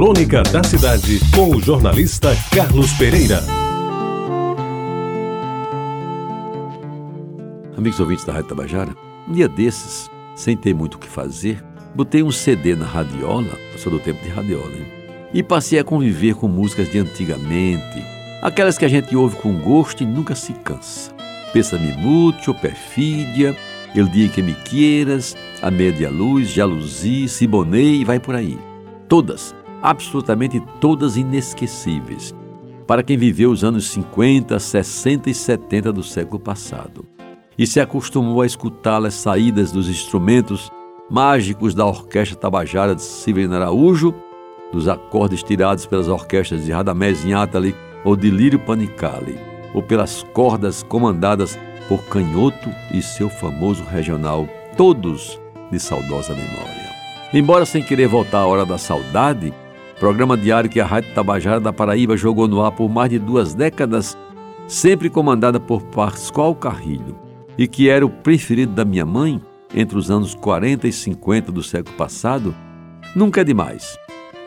Crônica da Cidade, com o jornalista Carlos Pereira. Amigos ouvintes da Rádio Tabajara, um dia desses, sem ter muito o que fazer, botei um CD na radiola, sou do tempo de radiola, hein? e passei a conviver com músicas de antigamente, aquelas que a gente ouve com gosto e nunca se cansa. Pensa-me mútil, perfídia, El Dia Que Me Queiras, A Média Luz, Jaluzi, Siboney e vai por aí. Todas absolutamente todas inesquecíveis, para quem viveu os anos 50, 60 e 70 do século passado e se acostumou a escutá-las saídas dos instrumentos mágicos da Orquestra Tabajara de Severino Araújo, dos acordes tirados pelas orquestras de Radamés Inátali ou de Lírio Panicali, ou pelas cordas comandadas por Canhoto e seu famoso regional, todos de saudosa memória. Embora sem querer voltar à hora da saudade, programa diário que a Rádio Tabajara da Paraíba jogou no ar por mais de duas décadas, sempre comandada por Pascoal Carrilho, e que era o preferido da minha mãe entre os anos 40 e 50 do século passado, nunca é demais,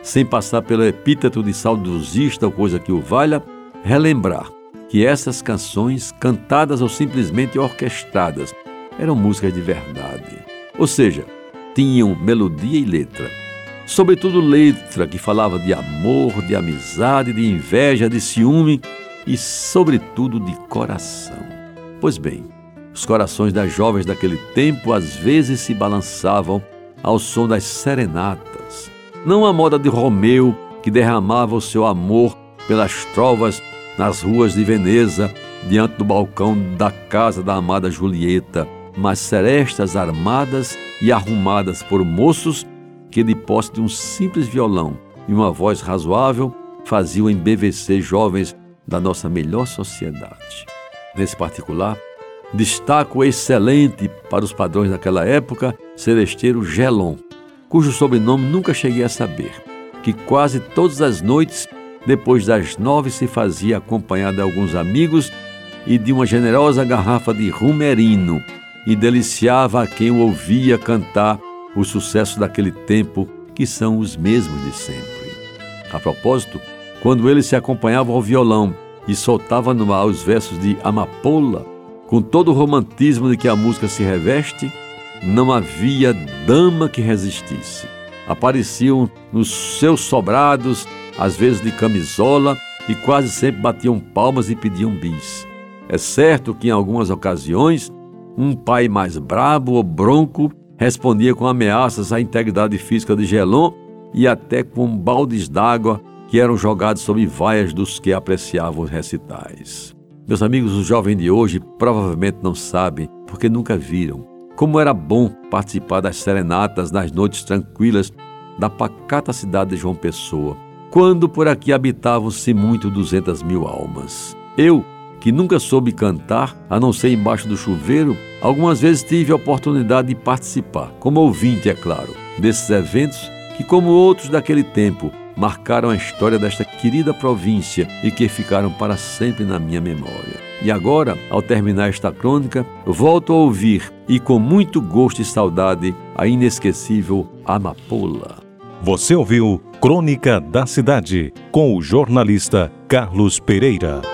sem passar pelo epíteto de saudosista ou coisa que o valha, relembrar que essas canções, cantadas ou simplesmente orquestradas, eram músicas de verdade. Ou seja, tinham melodia e letra sobretudo letra que falava de amor, de amizade, de inveja, de ciúme e, sobretudo, de coração. Pois bem, os corações das jovens daquele tempo às vezes se balançavam ao som das serenatas, não a moda de Romeu que derramava o seu amor pelas trovas nas ruas de Veneza, diante do balcão da casa da amada Julieta, mas serestas armadas e arrumadas por moços que, de posse de um simples violão e uma voz razoável, faziam embevecer jovens da nossa melhor sociedade. Nesse particular, destaco excelente para os padrões daquela época Celesteiro Gelon, cujo sobrenome nunca cheguei a saber, que quase todas as noites, depois das nove, se fazia acompanhado de alguns amigos e de uma generosa garrafa de rumerino, e deliciava a quem o ouvia cantar o sucesso daquele tempo, que são os mesmos de sempre. A propósito, quando ele se acompanhava ao violão e soltava no ar os versos de Amapola, com todo o romantismo de que a música se reveste, não havia dama que resistisse. Apareciam nos seus sobrados, às vezes de camisola, e quase sempre batiam palmas e pediam bis. É certo que em algumas ocasiões, um pai mais brabo ou bronco respondia com ameaças à integridade física de Gelon e até com baldes d'água que eram jogados sobre vaias dos que apreciavam os recitais. Meus amigos, os jovens de hoje provavelmente não sabem, porque nunca viram, como era bom participar das serenatas nas noites tranquilas da pacata cidade de João Pessoa, quando por aqui habitavam-se muito duzentas mil almas. Eu, que nunca soube cantar, a não ser embaixo do chuveiro, algumas vezes tive a oportunidade de participar, como ouvinte, é claro, desses eventos que, como outros daquele tempo, marcaram a história desta querida província e que ficaram para sempre na minha memória. E agora, ao terminar esta crônica, volto a ouvir e com muito gosto e saudade a inesquecível Amapola. Você ouviu Crônica da Cidade com o jornalista Carlos Pereira.